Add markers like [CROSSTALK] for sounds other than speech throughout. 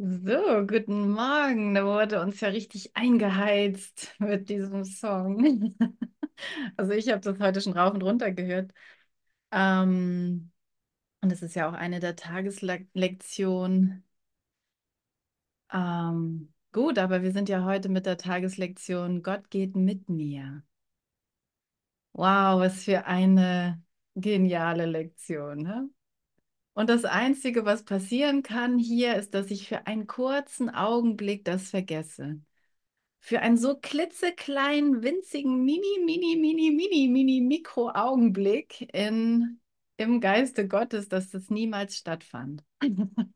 So, guten Morgen. Da wurde uns ja richtig eingeheizt mit diesem Song. [LAUGHS] Also ich habe das heute schon rauf und runter gehört. Ähm, und es ist ja auch eine der Tageslektionen. Ähm, gut, aber wir sind ja heute mit der Tageslektion Gott geht mit mir. Wow, was für eine geniale Lektion, ne? Und das Einzige, was passieren kann hier, ist, dass ich für einen kurzen Augenblick das vergesse. Für einen so klitzekleinen, winzigen, mini, mini, mini, mini, mini Mikro-Augenblick in, im Geiste Gottes, dass das niemals stattfand. [LAUGHS]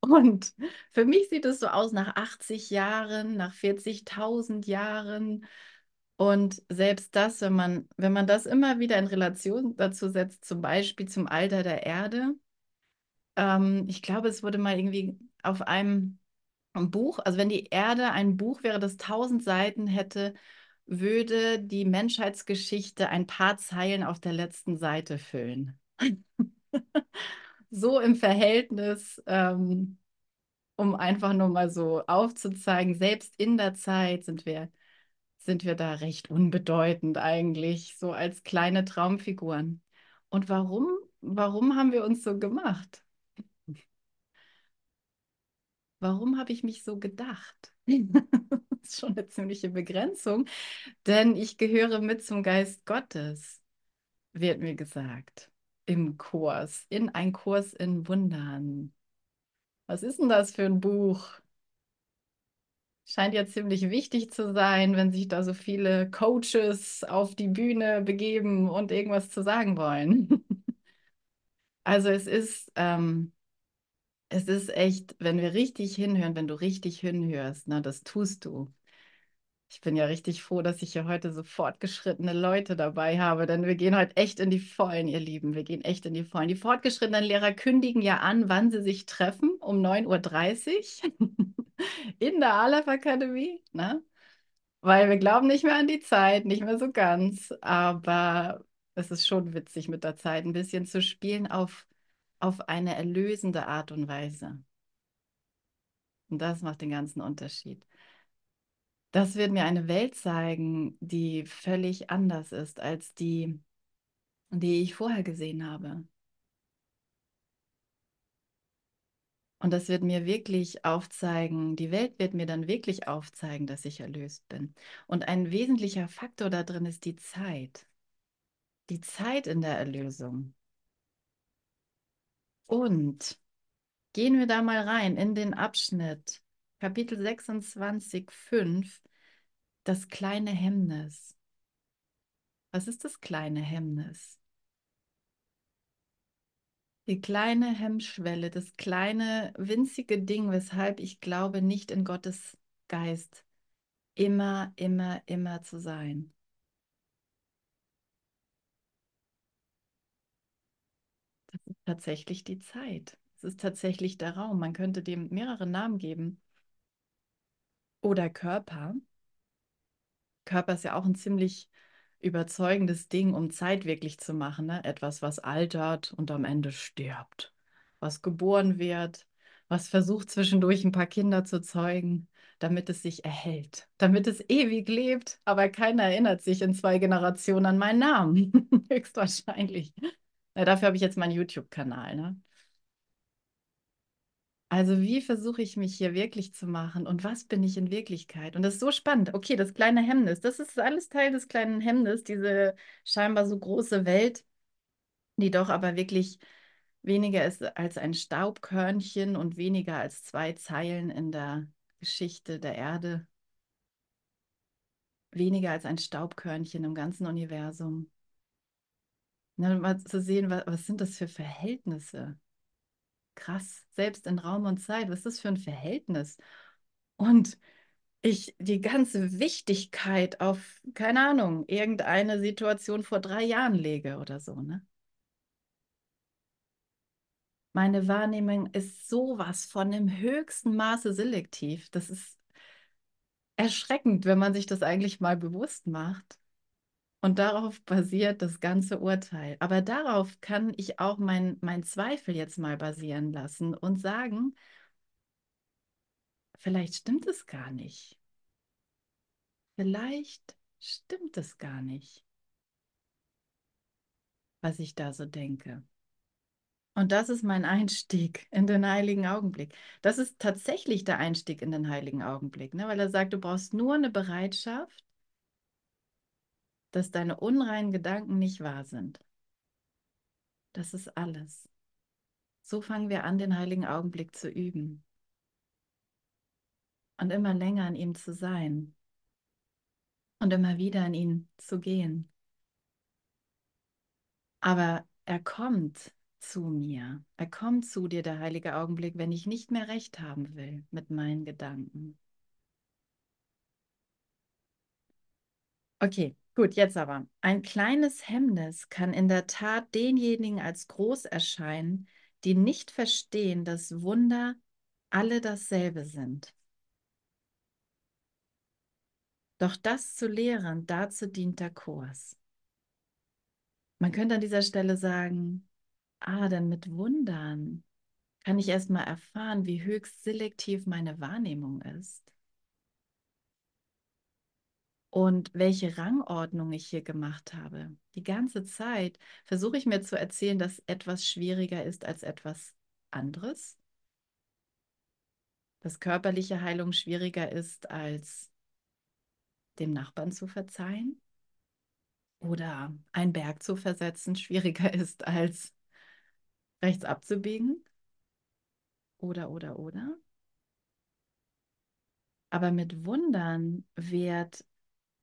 Und für mich sieht es so aus nach 80 Jahren, nach 40.000 Jahren. Und selbst das, wenn man, wenn man das immer wieder in Relation dazu setzt, zum Beispiel zum Alter der Erde, ähm, ich glaube, es wurde mal irgendwie auf einem ein Buch, also wenn die Erde ein Buch wäre, das tausend Seiten hätte, würde die Menschheitsgeschichte ein paar Zeilen auf der letzten Seite füllen. [LAUGHS] So im Verhältnis, ähm, um einfach nur mal so aufzuzeigen, selbst in der Zeit sind wir, sind wir da recht unbedeutend eigentlich, so als kleine Traumfiguren. Und warum, warum haben wir uns so gemacht? Warum habe ich mich so gedacht? [LAUGHS] Das ist schon eine ziemliche Begrenzung, denn ich gehöre mit zum Geist Gottes, wird mir gesagt, im Kurs, in ein Kurs in Wundern. Was ist denn das für ein Buch? Scheint ja ziemlich wichtig zu sein, wenn sich da so viele Coaches auf die Bühne begeben und irgendwas zu sagen wollen. [LAUGHS] Also es ist, ähm, es ist echt, wenn wir richtig hinhören, wenn du richtig hinhörst, ne, das tust du. Ich bin ja richtig froh, dass ich hier heute so fortgeschrittene Leute dabei habe, denn wir gehen heute echt in die Vollen, ihr Lieben. Wir gehen echt in die Vollen. Die fortgeschrittenen Lehrer kündigen ja an, wann sie sich treffen, um 9.30 Uhr [LAUGHS] in der Aleph Akademie, ne? Weil wir glauben nicht mehr an die Zeit, nicht mehr so ganz, aber es ist schon witzig mit der Zeit ein bisschen zu spielen auf, auf eine erlösende Art und Weise. Und das macht den ganzen Unterschied. Das wird mir eine Welt zeigen, die völlig anders ist als die, die ich vorher gesehen habe. Und das wird mir wirklich aufzeigen, die Welt wird mir dann wirklich aufzeigen, dass ich erlöst bin. Und ein wesentlicher Faktor da drin ist die Zeit. Die Zeit in der Erlösung. Und gehen wir da mal rein in den Abschnitt, Kapitel 26, 5, das kleine Hemmnis. Was ist das kleine Hemmnis? Die kleine Hemmschwelle, das kleine winzige Ding, weshalb ich glaube, nicht in Gottes Geist immer, immer, immer zu sein. Das ist tatsächlich die Zeit. Es ist tatsächlich der Raum. Man könnte dem mehrere Namen geben. Oder Körper. Körper ist ja auch ein ziemlich überzeugendes Ding, um Zeit wirklich zu machen. Ne? Etwas, was altert und am Ende stirbt. Was geboren wird, was versucht zwischendurch ein paar Kinder zu zeugen, damit es sich erhält, damit es ewig lebt, aber keiner erinnert sich in zwei Generationen an meinen Namen. [LAUGHS] Höchstwahrscheinlich. Ja, dafür habe ich jetzt meinen YouTube-Kanal. Ne? Also wie versuche ich mich hier wirklich zu machen und was bin ich in Wirklichkeit? Und das ist so spannend. Okay, das kleine Hemmnis, das ist alles Teil des kleinen Hemmnis, diese scheinbar so große Welt, die doch aber wirklich weniger ist als ein Staubkörnchen und weniger als zwei Zeilen in der Geschichte der Erde. Weniger als ein Staubkörnchen im ganzen Universum. Na, mal zu sehen, was, was sind das für Verhältnisse? Krass, selbst in Raum und Zeit, was ist das für ein Verhältnis? Und ich die ganze Wichtigkeit auf, keine Ahnung, irgendeine Situation vor drei Jahren lege oder so, ne? Meine Wahrnehmung ist sowas von im höchsten Maße selektiv. Das ist erschreckend, wenn man sich das eigentlich mal bewusst macht. Und darauf basiert das ganze Urteil. Aber darauf kann ich auch mein, mein Zweifel jetzt mal basieren lassen und sagen, vielleicht stimmt es gar nicht. Vielleicht stimmt es gar nicht, was ich da so denke. Und das ist mein Einstieg in den heiligen Augenblick. Das ist tatsächlich der Einstieg in den heiligen Augenblick, ne? weil er sagt, du brauchst nur eine Bereitschaft, dass deine unreinen Gedanken nicht wahr sind. Das ist alles. So fangen wir an, den heiligen Augenblick zu üben und immer länger an ihm zu sein und immer wieder an ihn zu gehen. Aber er kommt zu mir. Er kommt zu dir, der heilige Augenblick, wenn ich nicht mehr recht haben will mit meinen Gedanken. Okay, gut, jetzt aber. Ein kleines Hemmnis kann in der Tat denjenigen als groß erscheinen, die nicht verstehen, dass Wunder alle dasselbe sind. Doch das zu lehren, dazu dient der Kurs. Man könnte an dieser Stelle sagen, ah, denn mit Wundern kann ich erstmal erfahren, wie höchst selektiv meine Wahrnehmung ist und welche Rangordnung ich hier gemacht habe. Die ganze Zeit versuche ich mir zu erzählen, dass etwas schwieriger ist als etwas anderes, dass körperliche Heilung schwieriger ist als dem Nachbarn zu verzeihen oder einen Berg zu versetzen [LAUGHS] schwieriger ist als rechts abzubiegen oder oder oder. Aber mit Wundern wird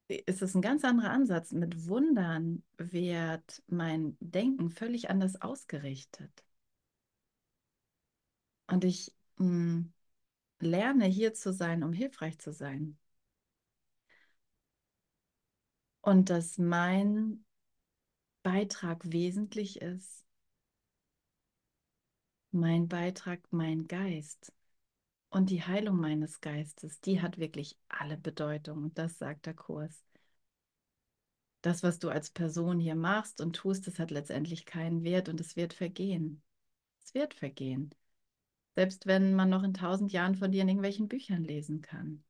ist es ein ganz anderer Ansatz. Mit Wundern wird mein Denken völlig anders ausgerichtet. Und ich mh, hm, lerne hier zu sein, um hilfreich zu sein. Und dass mein Beitrag wesentlich ist. Mein Beitrag, mein Geist und die Heilung meines Geistes, die hat wirklich alle Bedeutung. Und das sagt der Kurs. Das, was du als Person hier machst und tust, das hat letztendlich keinen Wert und es wird vergehen. Es wird vergehen. Selbst wenn man noch in tausend Jahren von dir in irgendwelchen Büchern lesen kann.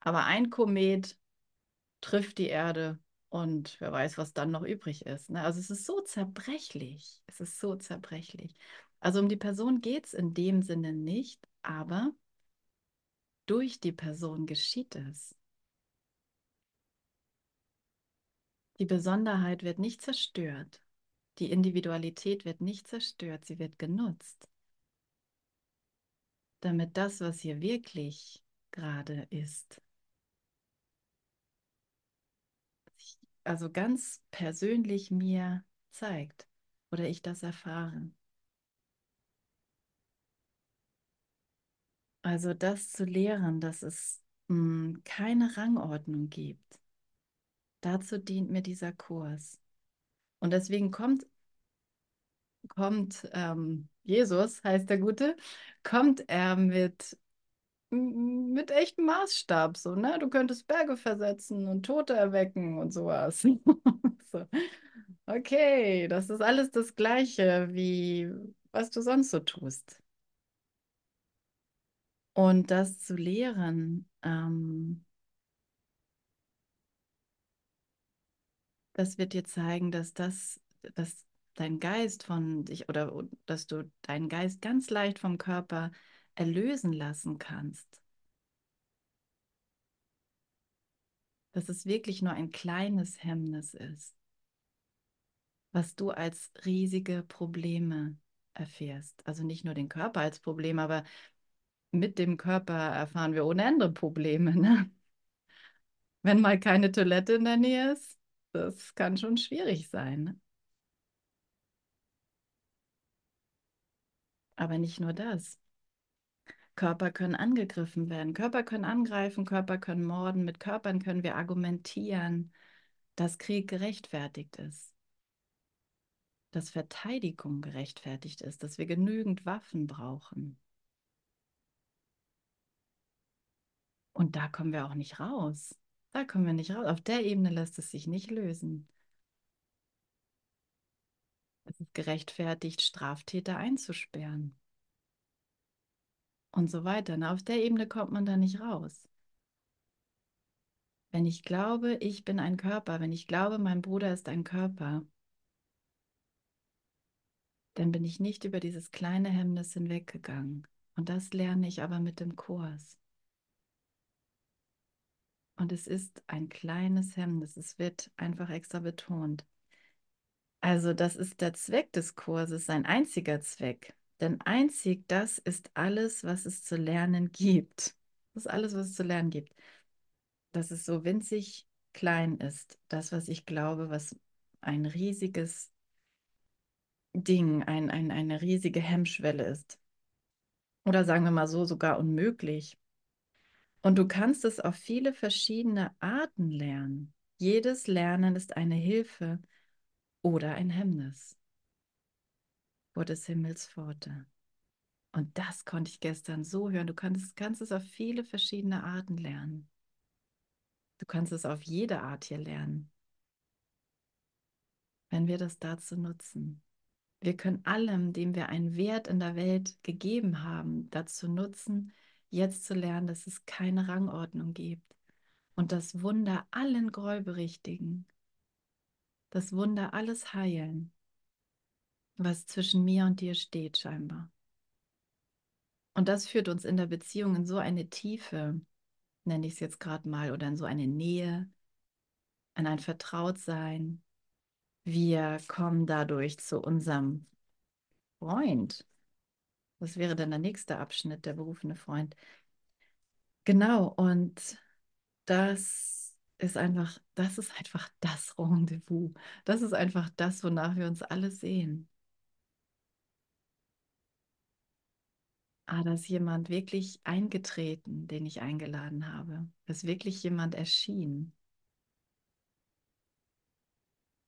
Aber ein Komet trifft die Erde und wer weiß, was dann noch übrig ist. Ne? Also es ist so zerbrechlich. Es ist so zerbrechlich. Also um die Person geht es in dem Sinne nicht, aber durch die Person geschieht es. Die Besonderheit wird nicht zerstört. Die Individualität wird nicht zerstört, sie wird genutzt. Damit das, was hier wirklich gerade ist, also ganz persönlich mir zeigt oder ich das erfahre. Also das zu lehren, dass es mh, hm, keine Rangordnung gibt. Dazu dient mir dieser Kurs. Und deswegen kommt, kommt ähm, Jesus, heißt der Gute, kommt er mit mit echtem Maßstab, so, ne? Du könntest Berge versetzen und Tote erwecken und sowas. [LAUGHS] so. Okay, das ist alles das Gleiche, wie was du sonst so tust. Und das zu lehren, ähm, das wird dir zeigen, dass das, dass dein Geist von dich oder dass du deinen Geist ganz leicht vom Körper erlösen lassen kannst. Dass es wirklich nur ein kleines Hemmnis ist, was du als riesige Probleme erfährst. Also nicht nur den Körper als Problem, aber mit dem Körper erfahren wir ohne Ende Probleme. Ne? Wenn mal keine Toilette in der Nähe ist, das kann schon schwierig sein. Ne? Aber nicht nur das. Körper können angegriffen werden, Körper können angreifen, Körper können morden, mit Körpern können wir argumentieren, dass Krieg gerechtfertigt ist, dass Verteidigung gerechtfertigt ist, dass wir genügend Waffen brauchen. Und da kommen wir auch nicht raus. Da kommen wir nicht raus. Auf der Ebene lässt es sich nicht lösen. Es es gerechtfertigt, Straftäter einzusperren. Und so weiter. Na, auf der Ebene kommt man da nicht raus. Wenn ich glaube, ich bin ein Körper, wenn ich glaube, mein Bruder ist ein Körper, dann bin ich nicht über dieses kleine Hemmnis hinweggegangen. Und das lerne ich aber mit dem Kurs. Und es ist ein kleines Hemmnis. Es wird einfach extra betont. Also das ist der Zweck des Kurses, sein einziger Zweck. Denn einzig das ist alles, was es zu lernen gibt. Das ist alles, was es zu lernen gibt. Dass es so winzig klein ist. Das, was ich glaube, was ein riesiges Ding, ein, ein, eine riesige Hemmschwelle ist. Oder sagen wir mal so, sogar unmöglich. Und du kannst es auf viele verschiedene Arten lernen. Jedes Lernen ist eine Hilfe oder ein Hemmnis vor des Himmels Pforte. Und das konnte ich gestern so hören. Du kannst, kannst es auf viele verschiedene Arten lernen. Du kannst es auf jede Art hier lernen, wenn wir das dazu nutzen. Wir können allem, dem wir einen Wert in der Welt gegeben haben, dazu nutzen, jetzt zu lernen, dass es keine Rangordnung gibt und das Wunder allen Groll berichtigen, das Wunder alles heilen, was zwischen mir und dir steht scheinbar. Und das führt uns in der Beziehung in so eine Tiefe, nenne ich es jetzt gerade mal, oder in so eine Nähe, in ein Vertrautsein. Wir kommen dadurch zu unserem Freund. Das wäre dann der nächste Abschnitt, der berufene Freund. Genau, und das ist einfach, das ist einfach das Rendezvous. Das ist einfach das, wonach wir uns alle sehen. Ah, da ist jemand wirklich eingetreten, den ich eingeladen habe. Da ist wirklich jemand erschienen,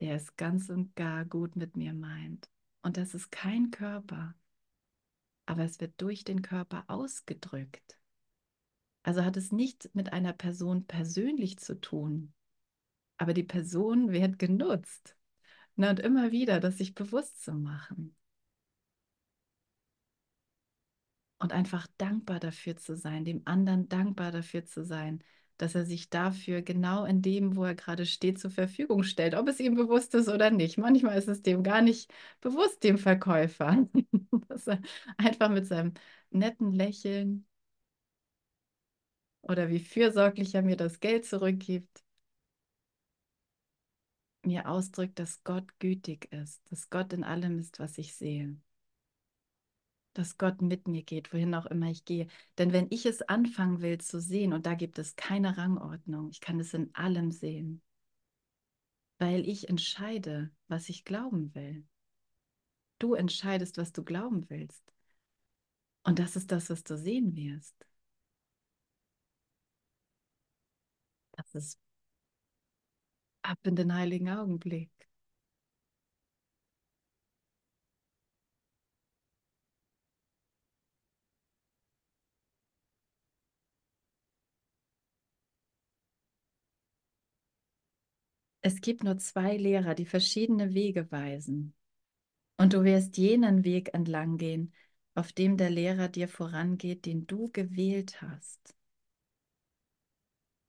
der es ganz und gar gut mit mir meint. Und das ist kein Körper, aber es wird durch den Körper ausgedrückt. Also hat es nicht mit einer Person persönlich zu tun, aber die Person wird genutzt. Na, und immer wieder, das sich bewusst zu machen. Und einfach dankbar dafür zu sein, dem anderen dankbar dafür zu sein, dass er sich dafür genau in dem, wo er gerade steht, zur Verfügung stellt, ob es ihm bewusst ist oder nicht. Manchmal ist es dem gar nicht bewusst, dem Verkäufer, [LAUGHS] dass er einfach mit seinem netten Lächeln oder wie fürsorglich er mir das Geld zurückgibt, mir ausdrückt, dass Gott gütig ist, dass Gott in allem ist, was ich sehe dass Gott mit mir geht, wohin auch immer ich gehe. Denn wenn ich es anfangen will zu sehen, und da gibt es keine Rangordnung, ich kann es in allem sehen, weil ich entscheide, was ich glauben will. Du entscheidest, was du glauben willst. Und das ist das, was du sehen wirst. Das ist ab in den heiligen Augenblick. Es gibt nur zwei Lehrer, die verschiedene Wege weisen. Und du wirst jenen Weg entlang gehen, auf dem der Lehrer dir vorangeht, den du gewählt hast.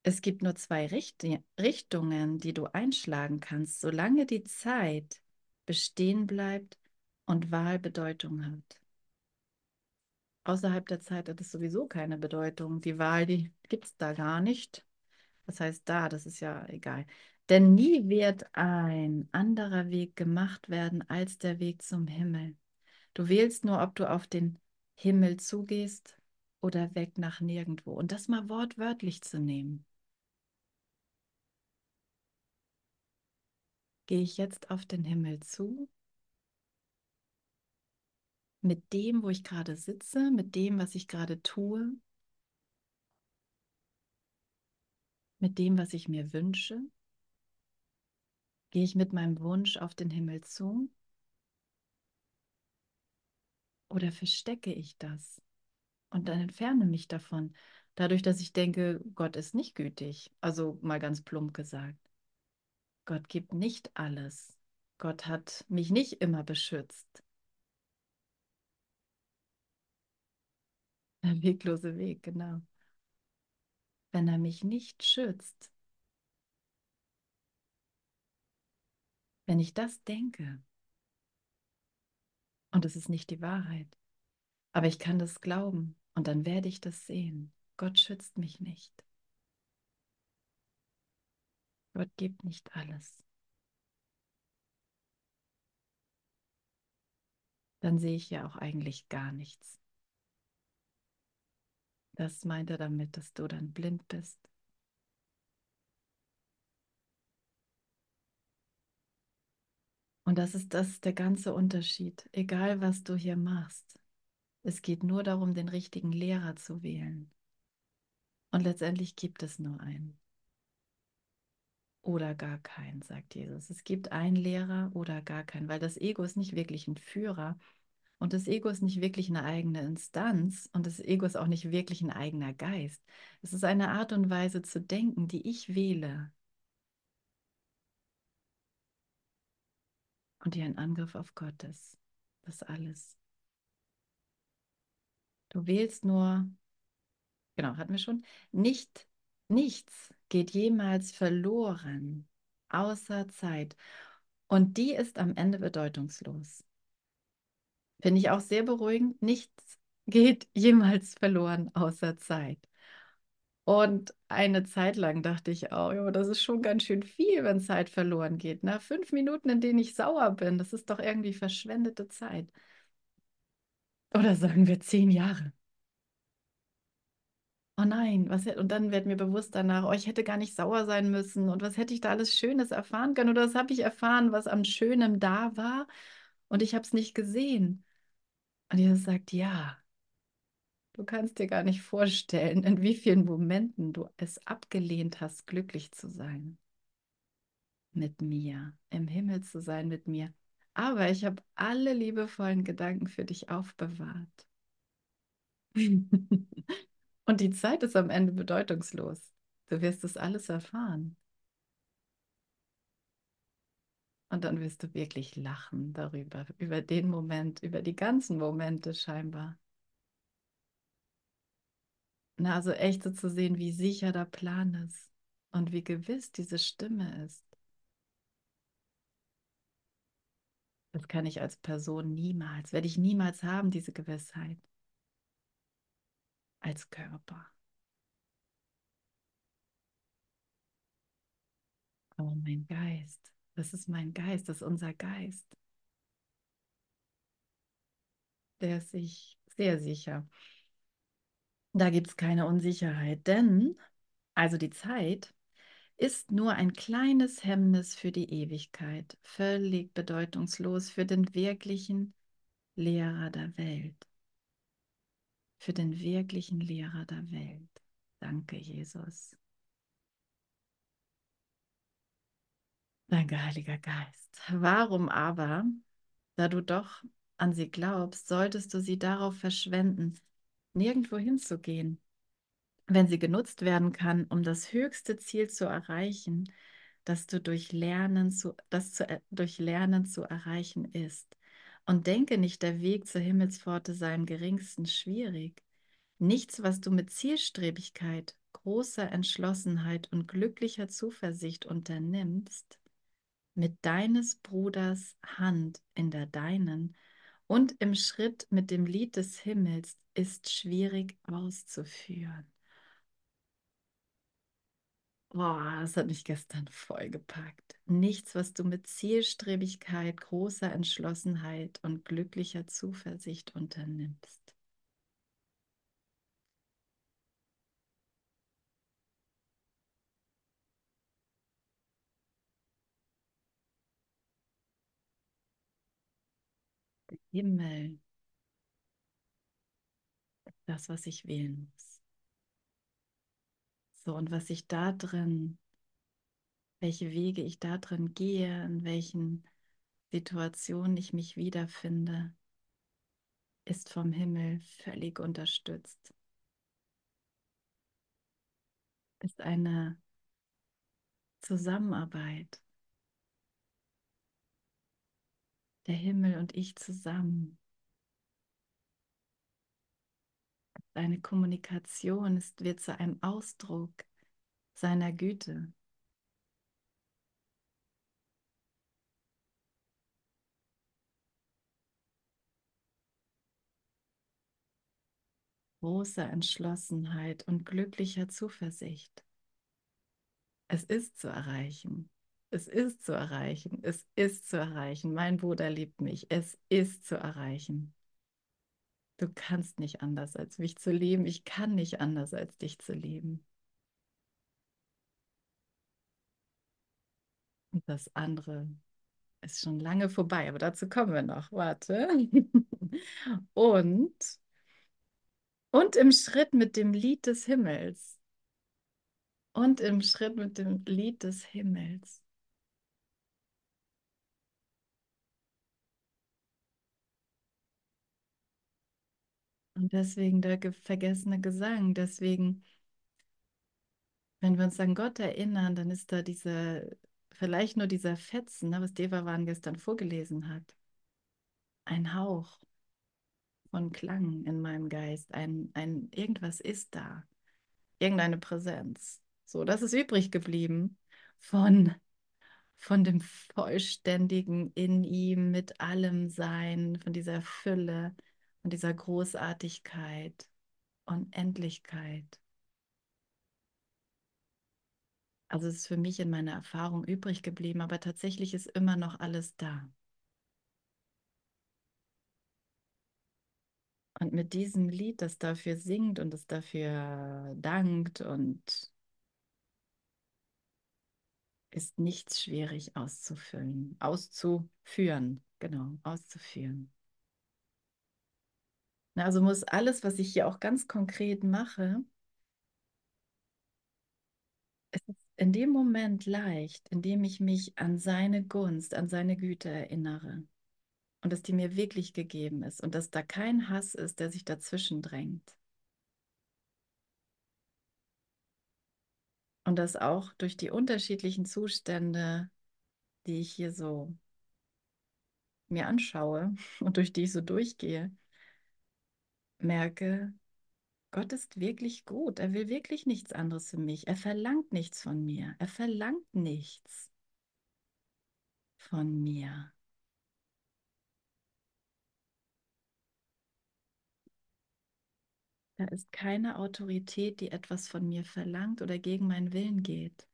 Es gibt nur zwei Richt Richtungen, die du einschlagen kannst, solange die Zeit bestehen bleibt und Wahl Bedeutung hat. Außerhalb der Zeit hat es sowieso keine Bedeutung. Die Wahl, die gibt es da gar nicht. Das heißt da, das ist ja egal. Denn nie wird ein anderer Weg gemacht werden als der Weg zum Himmel. Du wählst nur, ob du auf den Himmel zugehst oder weg nach nirgendwo. Und das mal wortwörtlich zu nehmen. Gehe ich jetzt auf den Himmel zu? Mit dem, wo ich gerade sitze, mit dem, was ich gerade tue, mit dem, was ich mir wünsche? Gehe ich mit meinem Wunsch auf den Himmel zu? Oder verstecke ich das und dann entferne mich davon, dadurch, dass ich denke, Gott ist nicht gütig. Also mal ganz plump gesagt. Gott gibt nicht alles. Gott hat mich nicht immer beschützt. Der weglose Weg, genau. Wenn er mich nicht schützt, wenn ich das denke, und es ist nicht die Wahrheit, aber ich kann das glauben und dann werde ich das sehen. Gott schützt mich nicht. Gott gibt nicht alles. Dann sehe ich ja auch eigentlich gar nichts. Das meint er damit, dass du dann blind bist. Und das ist das der ganze Unterschied. Egal, was du hier machst. Es geht nur darum, den richtigen Lehrer zu wählen. Und letztendlich gibt es nur einen. Oder gar keinen, sagt Jesus. Es gibt einen Lehrer oder gar keinen, weil das Ego ist nicht wirklich ein Führer, und das Ego ist nicht wirklich eine eigene Instanz und das Ego ist auch nicht wirklich ein eigener Geist. Es ist eine Art und Weise zu denken, die ich wähle. Und die ein Angriff auf Gott ist. Das alles. Du wählst nur, genau, hatten wir schon, nicht, nichts geht jemals verloren, außer Zeit. Und die ist am Ende bedeutungslos. Finde ich auch sehr beruhigend. Nichts geht jemals verloren außer Zeit. Und eine Zeit lang dachte ich auch, ja, das ist schon ganz schön viel, wenn Zeit verloren geht. Ne? Fünf Minuten, in denen ich sauer bin, das ist doch irgendwie verschwendete Zeit. Oder sagen wir zehn Jahre. Oh nein, was und dann wird mir bewusst danach, oh, ich hätte gar nicht sauer sein müssen und was hätte ich da alles Schönes erfahren können oder was habe ich erfahren, was am Schönen da war und ich habe es nicht gesehen. Und Jesus sagt, ja, du kannst dir gar nicht vorstellen, in wie vielen Momenten du es abgelehnt hast, glücklich zu sein mit mir, im Himmel zu sein mit mir. Aber ich habe alle liebevollen Gedanken für dich aufbewahrt. [LAUGHS] Und die Zeit ist am Ende bedeutungslos. Du wirst es alles erfahren. Und dann wirst du wirklich lachen darüber, über den Moment, über die ganzen Momente scheinbar. Na, also echt so zu sehen, wie sicher der Plan ist und wie gewiss diese Stimme ist. Das kann ich als Person niemals, werde ich niemals haben, diese Gewissheit. Als Körper. Oh, mein Geist. Das ist mein Geist, das ist unser Geist. Der ist sich sehr sicher. Da gibt es keine Unsicherheit, denn, also die Zeit, ist nur ein kleines Hemmnis für die Ewigkeit, völlig bedeutungslos für den wirklichen Lehrer der Welt. Für den wirklichen Lehrer der Welt. Danke, Jesus. Danke, Heiliger Geist. Warum aber, da du doch an sie glaubst, solltest du sie darauf verschwenden, nirgendwo hinzugehen, wenn sie genutzt werden kann, um das höchste Ziel zu erreichen, das du durch Lernen zu, das zu, durch Lernen zu erreichen ist. Und denke nicht, der Weg zur Himmelspforte sei im geringsten schwierig. Nichts, was du mit Zielstrebigkeit, großer Entschlossenheit und glücklicher Zuversicht unternimmst, mit deines Bruders Hand in der deinen und im Schritt mit dem Lied des Himmels ist schwierig auszuführen. Boah, das hat mich gestern vollgepackt. Nichts, was du mit Zielstrebigkeit, großer Entschlossenheit und glücklicher Zuversicht unternimmst. Himmel. Das, was ich wählen muss. So, und was ich da drin, welche Wege ich da drin gehe, in welchen Situationen ich mich wiederfinde, ist vom Himmel völlig unterstützt. Ist eine Zusammenarbeit der Himmel und ich zusammen. Deine Kommunikation ist, wird zu einem Ausdruck seiner Güte. Großer Entschlossenheit und glücklicher Zuversicht. Es ist zu erreichen. Es ist zu erreichen. Es ist zu erreichen. Mein Bruder liebt mich. Es ist zu erreichen. Du kannst nicht anders, als mich zu lieben. Ich kann nicht anders, als dich zu lieben. Und das andere ist schon lange vorbei, aber dazu kommen wir noch. Warte. [LAUGHS] Und, und im Schritt mit dem Lied des Himmels. Und im Schritt mit dem Lied des Himmels. Und deswegen der vergessene Gesang, deswegen, wenn wir uns an Gott erinnern, dann ist da dieser, vielleicht nur dieser Fetzen, ne, was Devavan gestern vorgelesen hat. Ein Hauch von Klang in meinem Geist, ein, ein irgendwas ist da, irgendeine Präsenz. So, das ist übrig geblieben von, von dem Vollständigen in ihm, mit allem Sein, von dieser Fülle und dieser Großartigkeit und Endlichkeit. Also es ist für mich in meiner Erfahrung übrig geblieben, aber tatsächlich ist immer noch alles da. Und mit diesem Lied, das dafür singt und das dafür dankt und ist nichts schwierig auszufüllen, auszuführen, genau, auszuführen. Also muss alles, was ich hier auch ganz konkret mache, es ist in dem Moment leicht, in dem ich mich an seine Gunst, an seine Güte erinnere und dass die mir wirklich gegeben ist und dass da kein Hass ist, der sich dazwischen drängt. Und dass auch durch die unterschiedlichen Zustände, die ich hier so mir anschaue und durch die ich so durchgehe, merke, Gott ist wirklich gut. Er will wirklich nichts anderes für mich. Er verlangt nichts von mir. Er verlangt nichts von mir. Da ist keine Autorität, die etwas von mir verlangt oder gegen meinen Willen geht.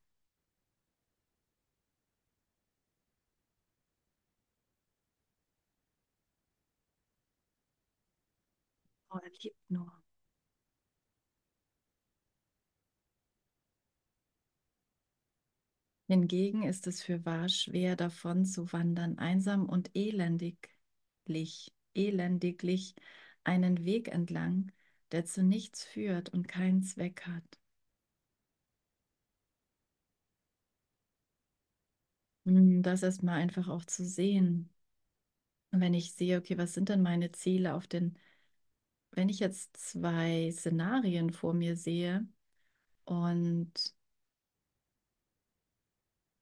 Oh, er liebt nur. Hingegen ist es für wahr schwer davon zu wandern, einsam und elendiglich, elendiglich einen Weg entlang, der zu nichts führt und keinen Zweck hat. Hm, das erstmal einfach auch zu sehen. wenn ich sehe, okay, was sind denn meine Ziele auf den, wenn ich jetzt zwei Szenarien vor mir sehe und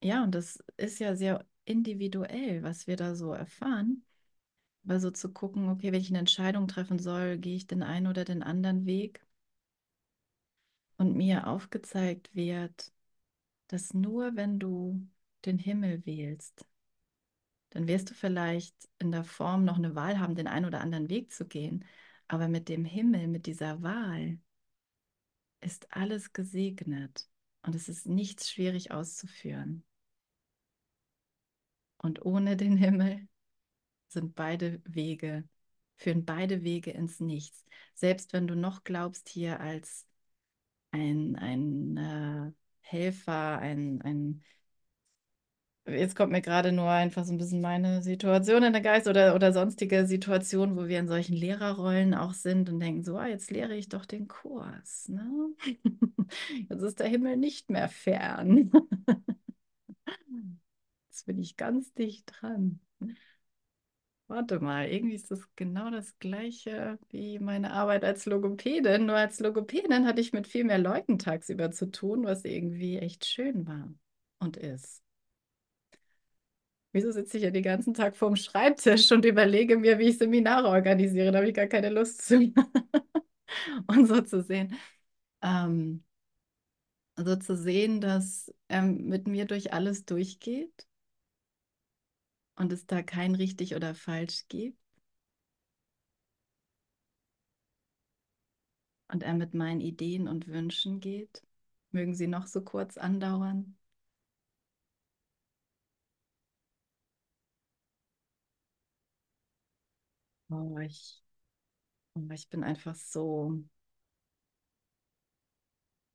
ja, und das ist ja sehr individuell, was wir da so erfahren. Aber so zu gucken, okay, wenn ich eine Entscheidung treffen soll, gehe ich den einen oder den anderen Weg. Und mir aufgezeigt wird, dass nur wenn du den Himmel wählst, dann wirst du vielleicht in der Form noch eine Wahl haben, den einen oder anderen Weg zu gehen. Aber mit dem Himmel, mit dieser Wahl, ist alles gesegnet und es ist nichts schwierig auszuführen. Und ohne den Himmel sind beide Wege, führen beide Wege ins Nichts. Selbst wenn du noch glaubst, hier als ein, ein äh, Helfer, ein, ein Jetzt kommt mir gerade nur einfach so ein bisschen meine Situation in der Geist oder, oder sonstige Situationen, wo wir in solchen Lehrerrollen auch sind und denken, so, ah, jetzt lehre ich doch den Kurs. Ne? [LAUGHS] Jetzt ist der Himmel nicht mehr fern. [LAUGHS] Jetzt bin ich ganz dicht dran. Warte mal, irgendwie ist das genau das gleiche wie meine Arbeit als Logopädin. Nur als Logopädin hatte ich mit viel mehr Leuten tagsüber zu tun, was irgendwie echt schön war und ist. Wieso sitze ich ja den ganzen Tag vorm Schreibtisch und überlege mir, wie ich Seminare organisiere? Da habe ich gar keine Lust zu. [LAUGHS] und so zu sehen. Ähm, so zu sehen, dass er mit mir durch alles durchgeht und es da kein richtig oder falsch gibt. Und er mit meinen Ideen und Wünschen geht. Mögen sie noch so kurz andauern. Oh, ich, oh, ich bin einfach so,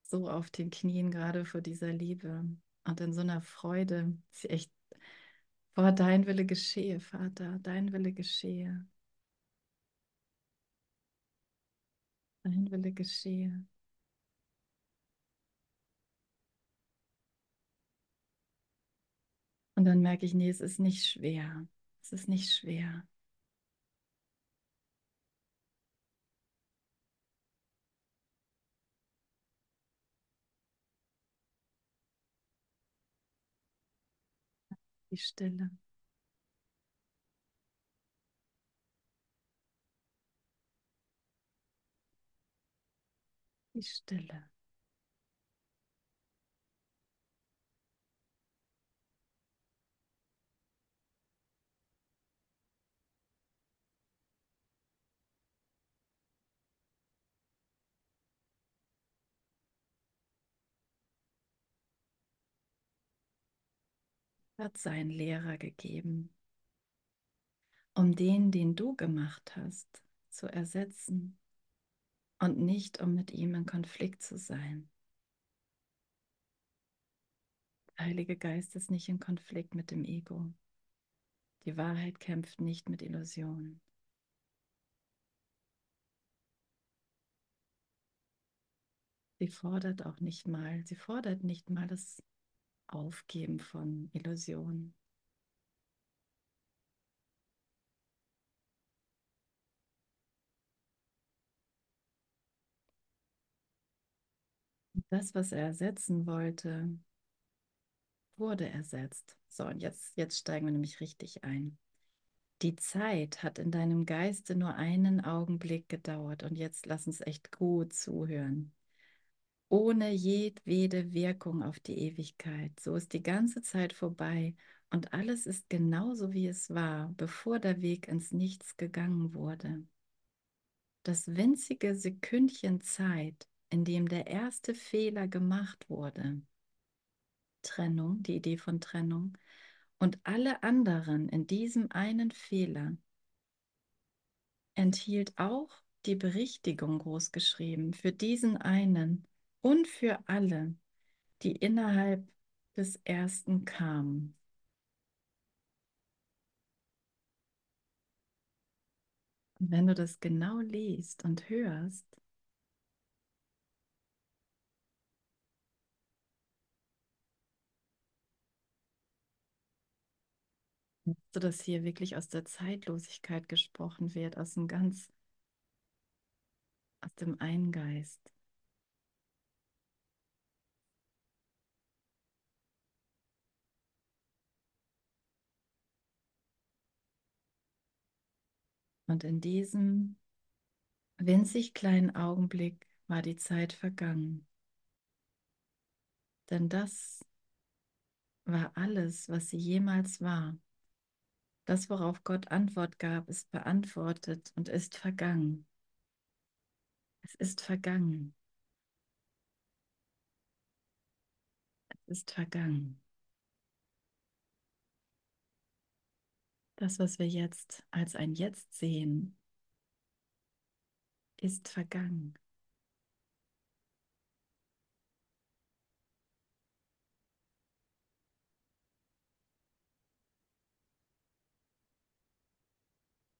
so auf den Knien gerade vor dieser Liebe und in so einer Freude. Sie echt, boah, dein Wille geschehe, Vater, dein Wille geschehe. Dein Wille geschehe. Und dann merke ich, nee, es ist nicht schwer. Es ist nicht schwer. Die Stille. Die Stille. Hat seinen Lehrer gegeben, um den, den du gemacht hast, zu ersetzen und nicht, um mit ihm in Konflikt zu sein. Der Heilige Geist ist nicht in Konflikt mit dem Ego. Die Wahrheit kämpft nicht mit Illusionen. Sie fordert auch nicht mal, sie fordert nicht mal das Aufgeben von Illusionen. Das, was er ersetzen wollte, wurde ersetzt. So, und jetzt, jetzt steigen wir nämlich richtig ein. Die Zeit hat in deinem Geiste nur einen Augenblick gedauert und jetzt lass uns echt gut zuhören. Ohne jedwede Wirkung auf die Ewigkeit. So ist die ganze Zeit vorbei und alles ist genauso, wie es war, bevor der Weg ins Nichts gegangen wurde. Das winzige Sekündchen Zeit, in dem der erste Fehler gemacht wurde, Trennung, die Idee von Trennung, und alle anderen in diesem einen Fehler enthielt auch die Berichtigung großgeschrieben für diesen einen und für alle, die innerhalb des ersten kamen. Und wenn du das genau liest und hörst, so dass hier wirklich aus der Zeitlosigkeit gesprochen wird, aus dem ganz, aus dem Eingeist. Und in diesem winzig kleinen Augenblick war die Zeit vergangen. Denn das war alles, was sie jemals war. Das, worauf Gott Antwort gab, ist beantwortet und ist vergangen. Es ist vergangen. Es ist vergangen. Das, was wir jetzt als ein Jetzt sehen, ist vergangen.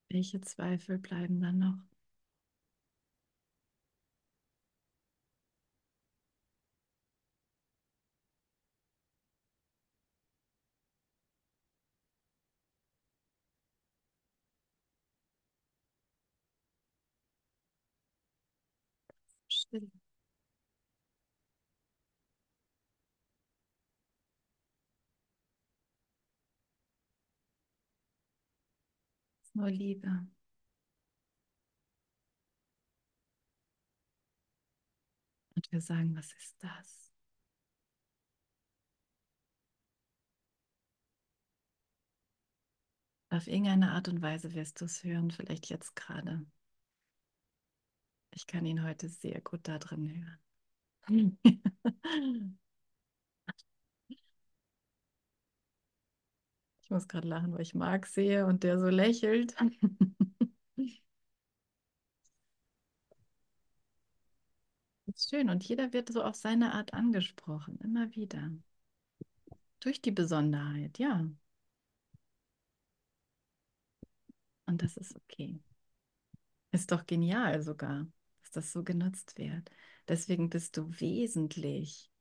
Welche Zweifel bleiben dann noch? Still. Nur Liebe. Und wir sagen, was ist das? Auf irgendeine Art und Weise wirst du es hören, vielleicht jetzt gerade. Ich kann ihn heute sehr gut da drin hören. [LAUGHS] Ich muss gerade lachen, weil ich Marc sehe und der so lächelt. [LAUGHS] Ist schön und jeder wird so auf seine Art angesprochen, immer wieder. Durch die Besonderheit, ja. Und das ist okay. Ist doch genial sogar, das so genutzt wird. Deswegen bist du wesentlich,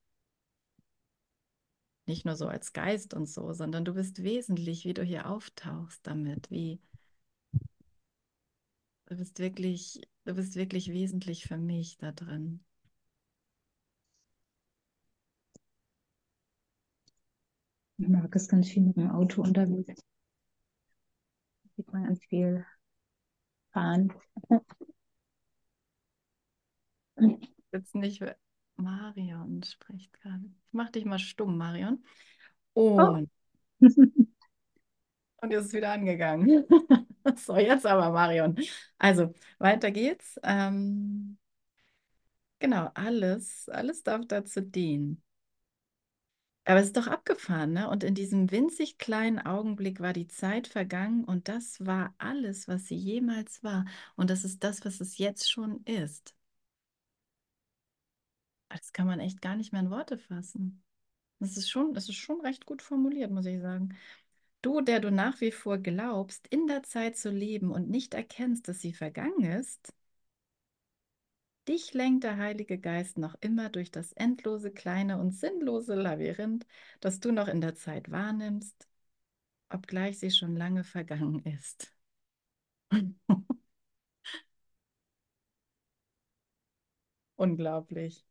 nicht nur so als Geist und so, sondern du bist wesentlich, wie du hier auftauchst damit, wie du bist wirklich, du bist wirklich wesentlich für mich da drin. Marc ist ganz viel mit dem Auto unterwegs. Sieht man ganz viel fahren. Jetzt nicht, Marion spricht gerade. Ich mach dich mal stumm, Marion. Und, Oh. und jetzt ist wieder angegangen. [LAUGHS] So, jetzt aber, Marion. Also, weiter geht's. Ähm, genau, alles, alles darf dazu dienen. Aber es ist doch abgefahren, ne? Und in diesem winzig kleinen Augenblick war die Zeit vergangen und das war alles, was sie jemals war. Und das ist das, was es jetzt schon ist. Das kann man echt gar nicht mehr in Worte fassen. Das ist schon, das ist schon recht gut formuliert, muss ich sagen. Du, der du nach wie vor glaubst, in der Zeit zu leben und nicht erkennst, dass sie vergangen ist, dich lenkt der Heilige Geist noch immer durch das endlose, kleine und sinnlose Labyrinth, das du noch in der Zeit wahrnimmst, obgleich sie schon lange vergangen ist. [LAUGHS] Unglaublich.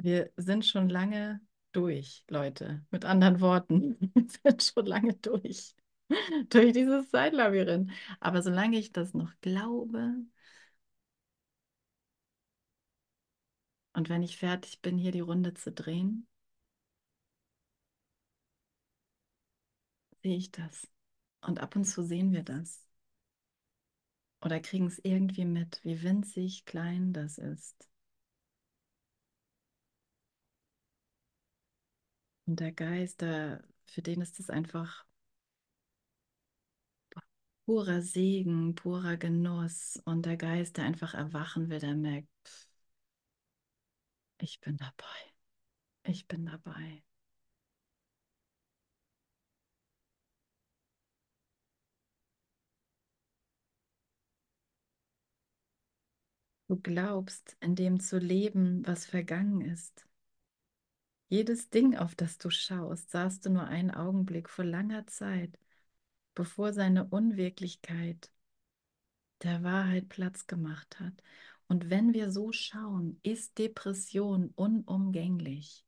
Wir sind schon lange durch, Leute. Mit anderen Worten, [LAUGHS] wir sind schon lange durch. [LAUGHS] Durch dieses Zeitlabyrinth. Aber solange ich das noch glaube und wenn ich fertig bin, hier die Runde zu drehen, sehe ich das. Und ab und zu sehen wir das. Oder kriegen es irgendwie mit, wie winzig klein das ist. Und der Geist, der, für den ist es einfach purer Segen, purer Genuss. Und der Geist, der einfach erwachen will, der merkt, ich bin dabei. Ich bin dabei. Du glaubst, in dem zu leben, was vergangen ist. Jedes Ding, auf das du schaust, sahst du nur einen Augenblick vor langer Zeit, bevor seine Unwirklichkeit der Wahrheit Platz gemacht hat. Und wenn wir so schauen, ist Depression unumgänglich,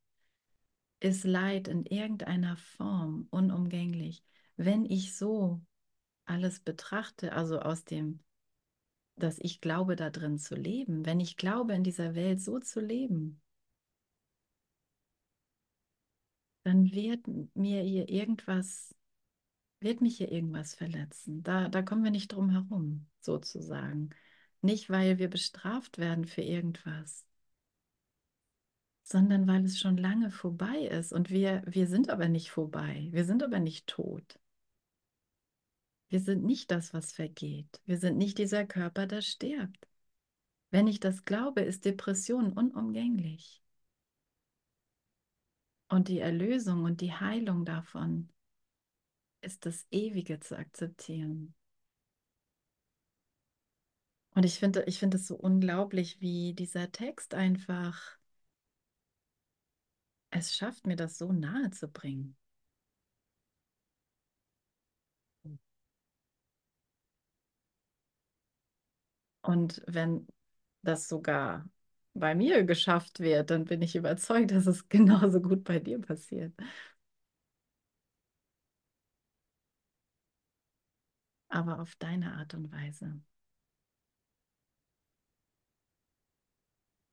ist Leid in irgendeiner Form unumgänglich. Wenn ich so alles betrachte, also aus dem, dass ich glaube, da drin zu leben, wenn ich glaube, in dieser Welt so zu leben, dann wird mir hier irgendwas, wird mich hier irgendwas verletzen. Da, da kommen wir nicht drum herum, sozusagen. Nicht, weil wir bestraft werden für irgendwas, sondern weil es schon lange vorbei ist. Und wir, wir sind aber nicht vorbei. Wir sind aber nicht tot. Wir sind nicht das, was vergeht. Wir sind nicht dieser Körper, der stirbt. Wenn ich das glaube, ist Depression unumgänglich. Und die Erlösung und die Heilung davon ist das Ewige zu akzeptieren. Und ich finde, ich finde es so unglaublich, wie dieser Text einfach es schafft, mir das so nahe zu bringen. Und wenn das sogar bei mir geschafft wird, dann bin ich überzeugt, dass es [LAUGHS] genauso gut bei dir passiert. aber auf deine Art und Weise.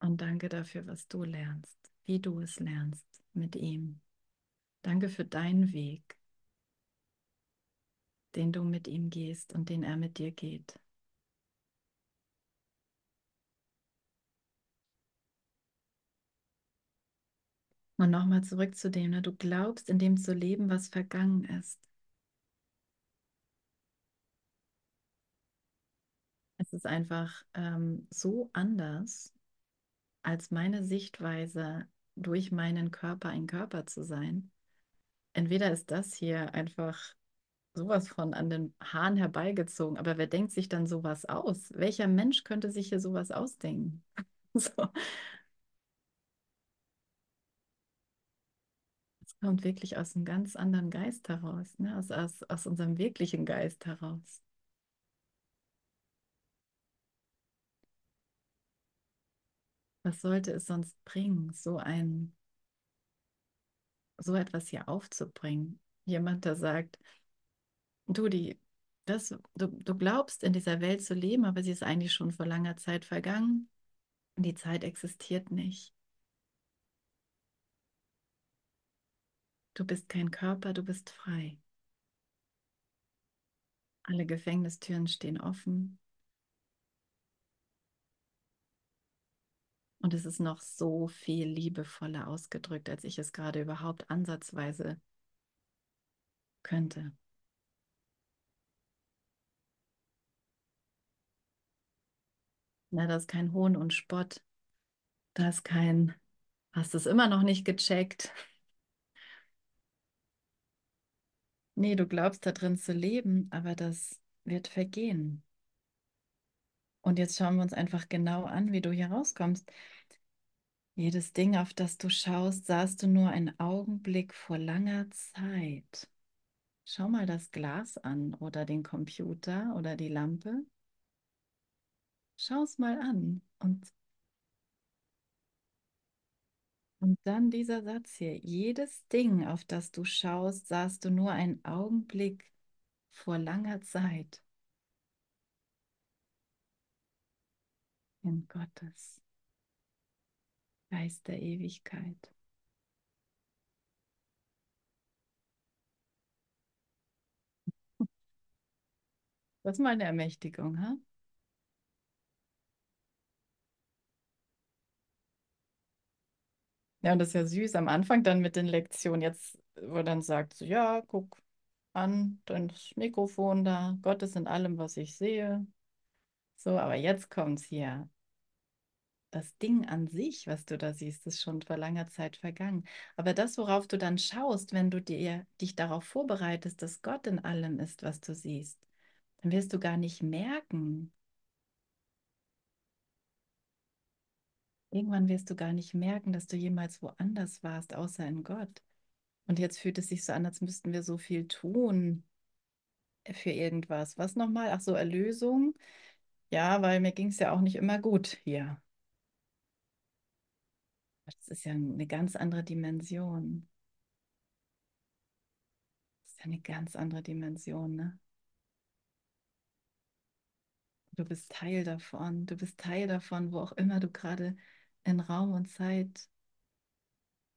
Und danke dafür, was du lernst, wie du es lernst mit ihm. Danke für deinen Weg, den du mit ihm gehst und den er mit dir geht. Und nochmal zurück zu dem, ne? du glaubst, in dem zu leben, was vergangen ist. Es ist einfach ähm, so anders als meine Sichtweise, durch meinen Körper ein Körper zu sein. Entweder ist das hier einfach sowas von an den Haaren herbeigezogen, aber wer denkt sich dann sowas aus? Welcher Mensch könnte sich hier sowas ausdenken? [LAUGHS] So. Kommt wirklich aus einem ganz anderen Geist heraus, ne? aus, aus, aus unserem wirklichen Geist heraus. Was sollte es sonst bringen, so ein, so etwas hier aufzubringen? Jemand, der sagt, du, die, das, du, du glaubst, in dieser Welt zu leben, aber sie ist eigentlich schon vor langer Zeit vergangen. Die Zeit existiert nicht. Du bist kein Körper, du bist frei. Alle Gefängnistüren stehen offen. Und es ist noch so viel liebevoller ausgedrückt, als ich es gerade überhaupt ansatzweise könnte. Na, das ist kein Hohn und Spott. Das ist kein, hast es immer noch nicht gecheckt? Nee, du glaubst da drin zu leben, aber das wird vergehen. Und jetzt schauen wir uns einfach genau an, wie du hier rauskommst. Jedes Ding, auf das du schaust, sahst du nur einen Augenblick vor langer Zeit. Schau mal das Glas an oder den Computer oder die Lampe. Schau es mal an und, und dann dieser Satz hier. Jedes Ding, auf das du schaust, sahst du nur einen Augenblick vor langer Zeit. In Gottes Geist der Ewigkeit. Das ist mal eine Ermächtigung, ha? Ja, und das ist ja süß am Anfang dann mit den Lektionen. Jetzt, wo dann sagt, so, ja, guck an, das Mikrofon da, Gott ist in allem, was ich sehe. So, aber jetzt kommt es hier. Das Ding an sich, was du da siehst, ist schon vor langer Zeit vergangen. Aber das, worauf du dann schaust, wenn du dir, dich darauf vorbereitest, dass Gott in allem ist, was du siehst, dann wirst du gar nicht merken. Irgendwann wirst du gar nicht merken, dass du jemals woanders warst, außer in Gott. Und jetzt fühlt es sich so an, als müssten wir so viel tun für irgendwas. Was nochmal? Ach so, Erlösung. Ja, weil mir ging es ja auch nicht immer gut hier. Das ist ja eine ganz andere Dimension. Das ist ja eine ganz andere Dimension, ne? Du bist Teil davon. Du bist Teil davon, wo auch immer du gerade in Raum und Zeit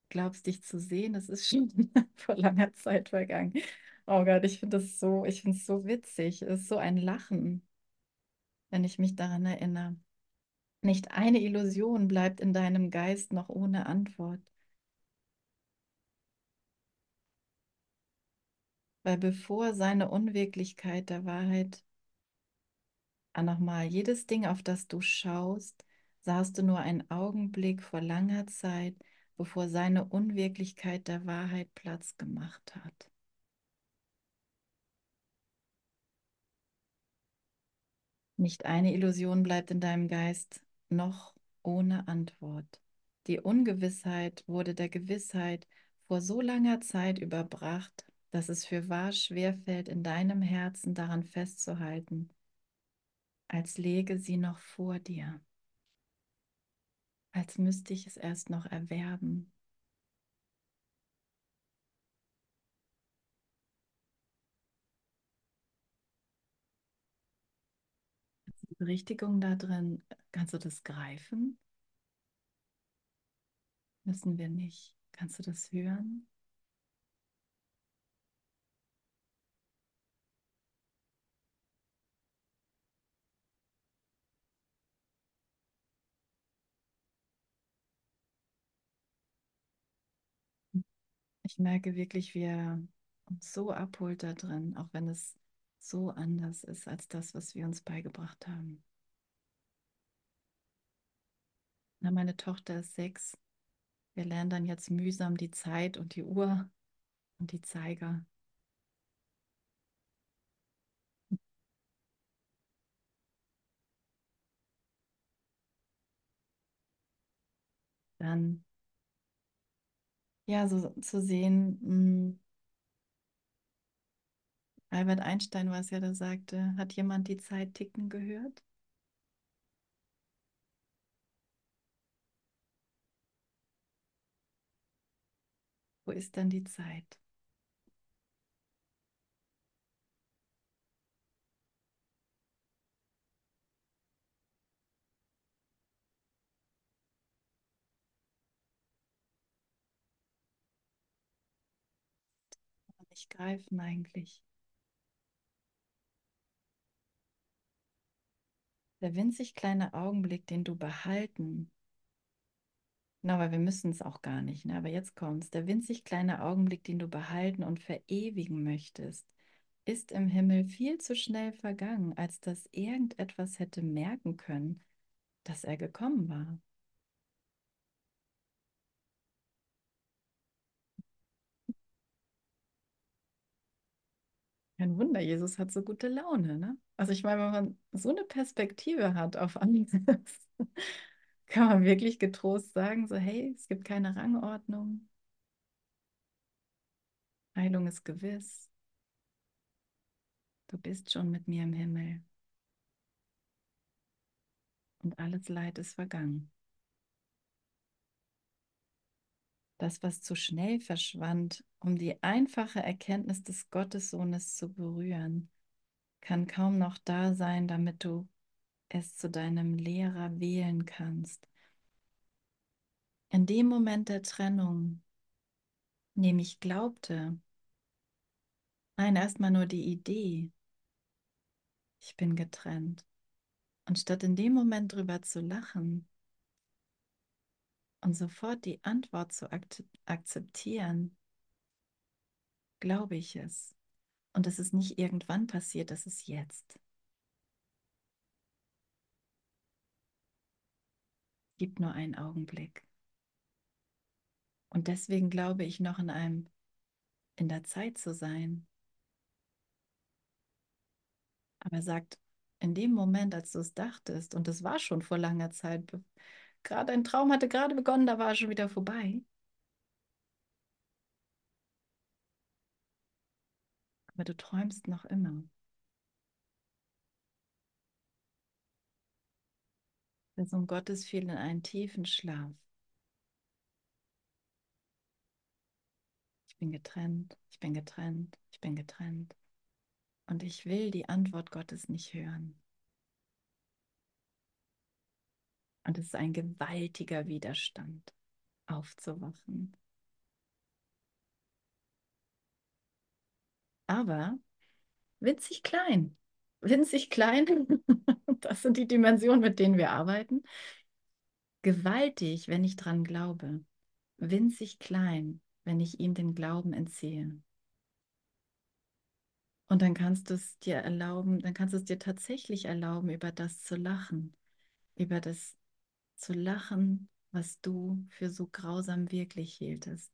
glaubst, dich zu sehen. Das ist schon [LAUGHS] vor langer Zeit vergangen. Oh Gott, ich finde das so, ich finde es so witzig. Es ist so ein Lachen, wenn ich mich daran erinnere. Nicht eine Illusion bleibt in deinem Geist noch ohne Antwort. Weil bevor seine Unwirklichkeit der Wahrheit, ah nochmal, jedes Ding, auf das du schaust, sahst du nur einen Augenblick vor langer Zeit, bevor seine Unwirklichkeit der Wahrheit Platz gemacht hat. Nicht eine Illusion bleibt in deinem Geist noch ohne Antwort. Die Ungewissheit wurde der Gewissheit vor so langer Zeit überbracht, dass es für wahr schwerfällt, in deinem Herzen daran festzuhalten, als läge sie noch vor dir, als müsste ich es erst noch erwerben. Die Berichtigung da drin, kannst du das greifen? Müssen wir nicht. Kannst du das hören? Ich merke wirklich, wie er uns so abholt da drin, auch wenn es so anders ist als das, was wir uns beigebracht haben. Na, meine Tochter ist sechs. Wir lernen dann jetzt mühsam die Zeit und die Uhr und die Zeiger. Dann, ja, so zu sehen, mh, hm, Albert Einstein war es ja, der sagte, hat jemand die Zeit ticken gehört? Wo ist dann die Zeit? Nicht greifen eigentlich. Der winzig kleine Augenblick, den du behalten, na, weil wir müssen es auch gar nicht, ne? aber jetzt kommt es, der winzig kleine Augenblick, den du behalten und verewigen möchtest, ist im Himmel viel zu schnell vergangen, als dass irgendetwas hätte merken können, dass er gekommen war. Kein Wunder, Jesus hat so gute Laune, ne? Also ich meine, wenn man so eine Perspektive hat auf [LAUGHS] alles, kann man wirklich getrost sagen, so hey, es gibt keine Rangordnung. Heilung ist gewiss. Du bist schon mit mir im Himmel. Und alles Leid ist vergangen. Das, was zu schnell verschwand, um die einfache Erkenntnis des Gottessohnes zu berühren, kann kaum noch da sein, damit du es zu deinem Lehrer wählen kannst. In dem Moment der Trennung, in dem ich glaubte, nein, erstmal nur die Idee, ich bin getrennt. Und statt in dem Moment drüber zu lachen und sofort die Antwort zu ak akzeptieren, glaube ich es. Und es ist nicht irgendwann passiert, es ist jetzt. Es gibt nur einen Augenblick. Und deswegen glaube ich noch in einem, in der Zeit zu sein. Aber er sagt, in dem Moment, als du es dachtest, und es war schon vor langer Zeit, gerade ein Traum hatte gerade begonnen, da war er schon wieder vorbei. Aber du träumst noch immer. Der Sohn Gottes fiel in einen tiefen Schlaf. Ich bin getrennt, ich bin getrennt, ich bin getrennt. Und ich will die Antwort Gottes nicht hören. Und es ist ein gewaltiger Widerstand, aufzuwachen. Aber winzig klein, winzig klein, [LAUGHS] das sind die Dimensionen, mit denen wir arbeiten. Gewaltig, wenn ich dran glaube. Winzig klein, wenn ich ihm den Glauben entziehe. Und dann kannst du es dir erlauben, dann kannst du es dir tatsächlich erlauben, über das zu lachen, über das zu lachen, was du für so grausam wirklich hieltest.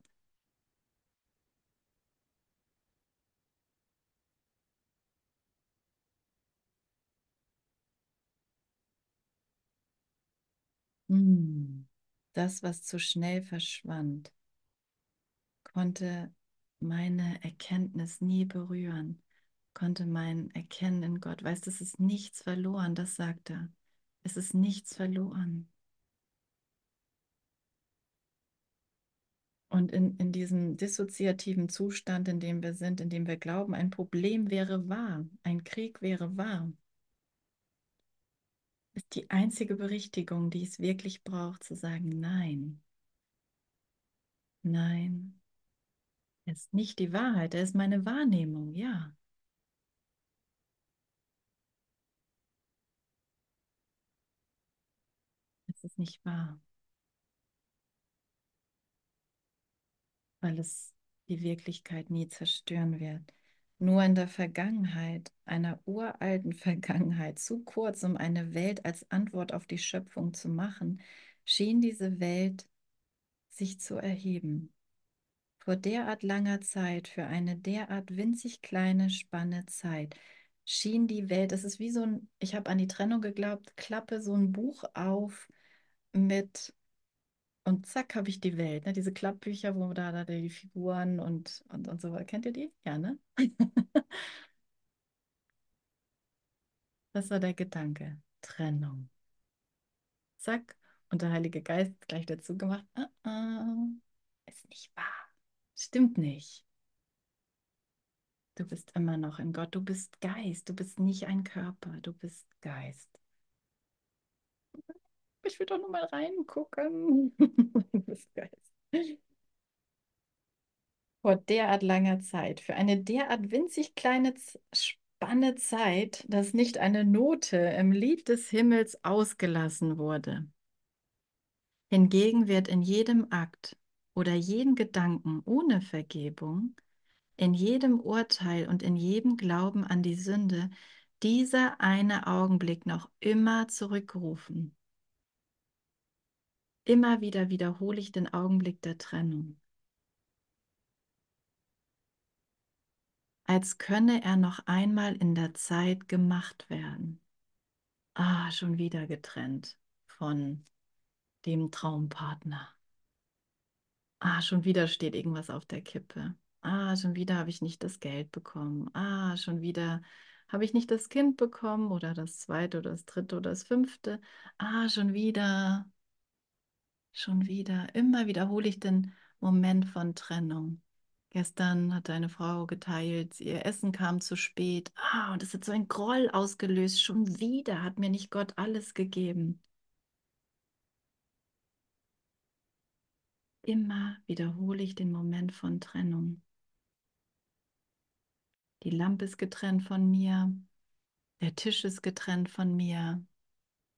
Hm. Das, was zu schnell verschwand, konnte meine Erkenntnis nie berühren, konnte mein Erkennen in Gott. Weißt es ist nichts verloren, das sagt er. Es ist nichts verloren. Und in, in diesem dissoziativen Zustand, in dem wir sind, in dem wir glauben, ein Problem wäre wahr, ein Krieg wäre wahr, ist die einzige Berichtigung, die es wirklich braucht, zu sagen, nein, nein, er ist nicht die Wahrheit, er ist meine Wahrnehmung, ja. Es ist nicht wahr, weil es die Wirklichkeit nie zerstören wird. Nur in der Vergangenheit, einer uralten [LAUGHS] Vergangenheit, zu kurz, um eine Welt als Antwort auf die Schöpfung zu machen, schien diese Welt sich zu erheben. Vor derart langer Zeit, für eine derart winzig kleine Spanne Zeit, schien die Welt, es ist wie so ein, ich habe an die Trennung geglaubt, klappe so ein Buch auf mit und zack, habe ich die Welt. Ne? Diese Klappbücher, wo da, da die Figuren und, und, und so. Kennt ihr die? Ja, ne? [LAUGHS] Das war der Gedanke. Trennung. Zack. Und der Heilige Geist gleich dazu gemacht. Uh -uh. Ist nicht wahr. Stimmt nicht. Du bist immer noch in Gott. Du bist Geist. Du bist nicht ein Körper. Du bist Geist. Ich will doch nur mal reingucken. [LAUGHS] du bist Geist. Vor derart langer Zeit, für eine derart winzig kleine Spanne Zeit, dass nicht eine Note im Lied des Himmels ausgelassen wurde. Hingegen wird in jedem Akt oder jeden Gedanken ohne Vergebung, in jedem Urteil und in jedem Glauben an die Sünde dieser eine Augenblick noch immer zurückgerufen. Immer wieder wiederhole ich den Augenblick der Trennung. Als könne er noch einmal in der Zeit gemacht werden. Ah, schon wieder getrennt von dem Traumpartner. Ah, schon wieder steht irgendwas auf der Kippe. Ah, schon wieder habe ich nicht das Geld bekommen. Ah, schon wieder habe ich nicht das Kind bekommen oder das zweite oder das dritte oder das fünfte. Ah, schon wieder, schon wieder. Immer wiederhole ich den Moment von Trennung. Gestern hat eine Frau geteilt, ihr Essen kam zu spät. Ah, und es hat so ein Groll ausgelöst. Schon wieder hat mir nicht Gott alles gegeben. Immer wiederhole ich den Moment von Trennung. Die Lampe ist getrennt von mir, der Tisch ist getrennt von mir,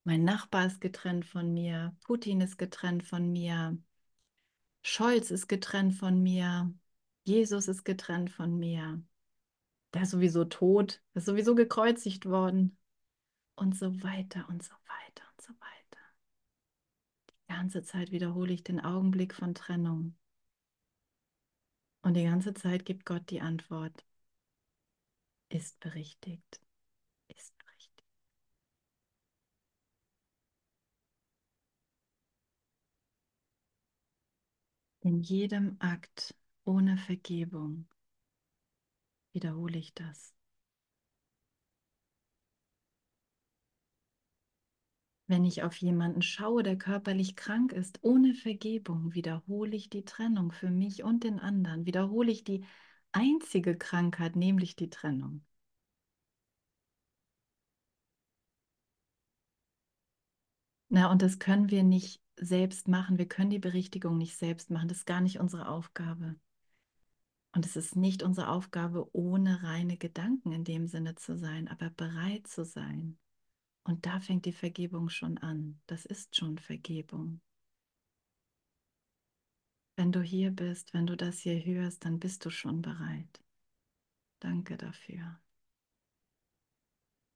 mein Nachbar ist getrennt von mir, Putin ist getrennt von mir, Scholz ist getrennt von mir, Jesus ist getrennt von mir. Der ist sowieso tot, der ist sowieso gekreuzigt worden. Und so weiter und so weiter und so weiter. Die ganze Zeit wiederhole ich den Augenblick von Trennung. Und die ganze Zeit gibt Gott die Antwort. Ist berichtigt. Ist berichtigt. In jedem Akt ohne Vergebung wiederhole ich das. Wenn ich auf jemanden schaue, der körperlich krank ist, ohne Vergebung, wiederhole ich die Trennung für mich und den anderen, wiederhole ich die einzige Krankheit, nämlich die Trennung. Na, und das können wir nicht selbst machen. Wir können die Berichtigung nicht selbst machen. Das ist gar nicht unsere Aufgabe. Und es ist nicht unsere Aufgabe, ohne reine Gedanken in dem Sinne zu sein, aber bereit zu sein. Und da fängt die Vergebung schon an. Das ist schon Vergebung. Wenn du hier bist, wenn du das hier hörst, dann bist du schon bereit. Danke dafür.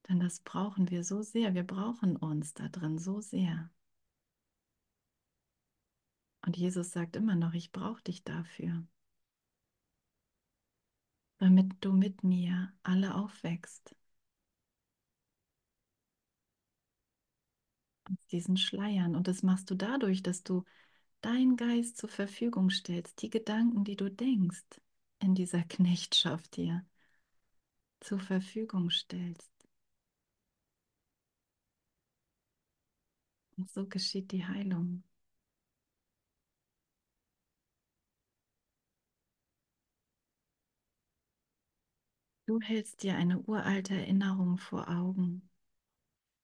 Denn das brauchen wir so sehr. Wir brauchen uns da drin so sehr. Und Jesus sagt immer noch, ich brauche dich dafür damit du mit mir alle aufwächst. Aus diesen Schleiern. Und das machst du dadurch, dass du deinen Geist zur Verfügung stellst, die Gedanken, die du denkst, in dieser [LAUGHS] Knechtschaft dir zur Verfügung stellst. Und so geschieht die Heilung. Du hältst dir eine uralte Erinnerung vor Augen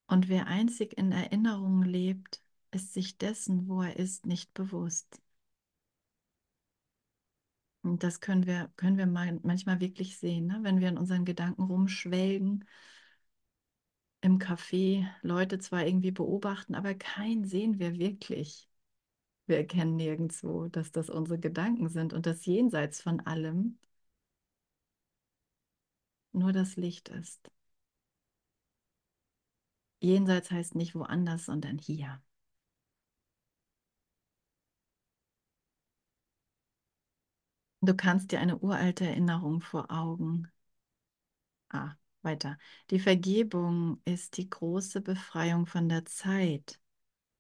Und wer einzig in Erinnerungen lebt, ist sich dessen, wo er ist, nicht bewusst. Und das können wir, können wir manchmal wirklich sehen, ne? wenn wir in unseren Gedanken rumschwelgen, im Café Leute zwar irgendwie beobachten, aber keinen sehen wir wirklich. Wir erkennen nirgendwo, dass das unsere Gedanken sind und das jenseits von allem nur das Licht ist. Jenseits heißt nicht woanders, sondern hier. Du kannst dir eine uralte Erinnerung vor Augen. Ah, weiter. Die Vergebung ist die große Befreiung von der Zeit.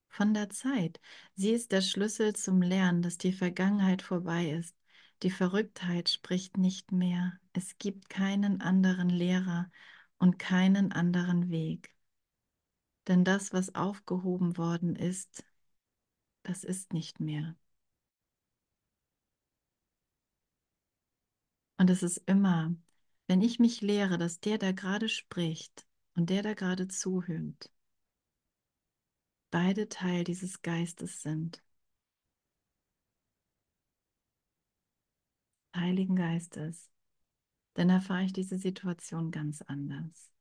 Von der Zeit. Sie ist der Schlüssel zum Lernen, dass die Vergangenheit vorbei ist. Die Verrücktheit spricht nicht mehr. Es gibt keinen anderen Lehrer und keinen anderen Weg. Denn das, was aufgehoben worden ist, das ist nicht mehr. Und es ist immer, wenn ich mich lehre, dass der, der gerade spricht und der, der gerade zuhört, beide Teil dieses Geistes sind. Heiligen Geistes, dann erfahre ich diese Situation ganz anders.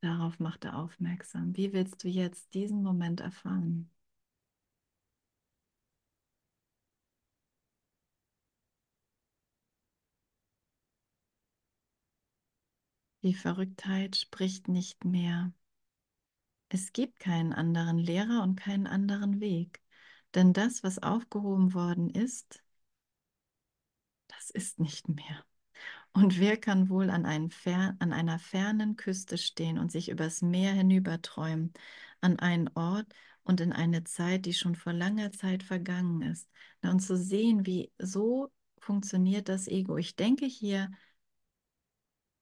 Darauf macht er aufmerksam. Wie willst du jetzt diesen Moment erfahren? Die Verrücktheit spricht nicht mehr. Es gibt keinen anderen Lehrer und keinen anderen Weg. Denn das, was aufgehoben worden ist, das ist nicht mehr. Und wer kann wohl an, an, einer fernen Küste stehen und sich übers Meer hinüberträumen, an einen Ort und in eine Zeit, die schon vor langer Zeit vergangen ist? Und zu sehen, wie so funktioniert das Ego. Ich denke hier,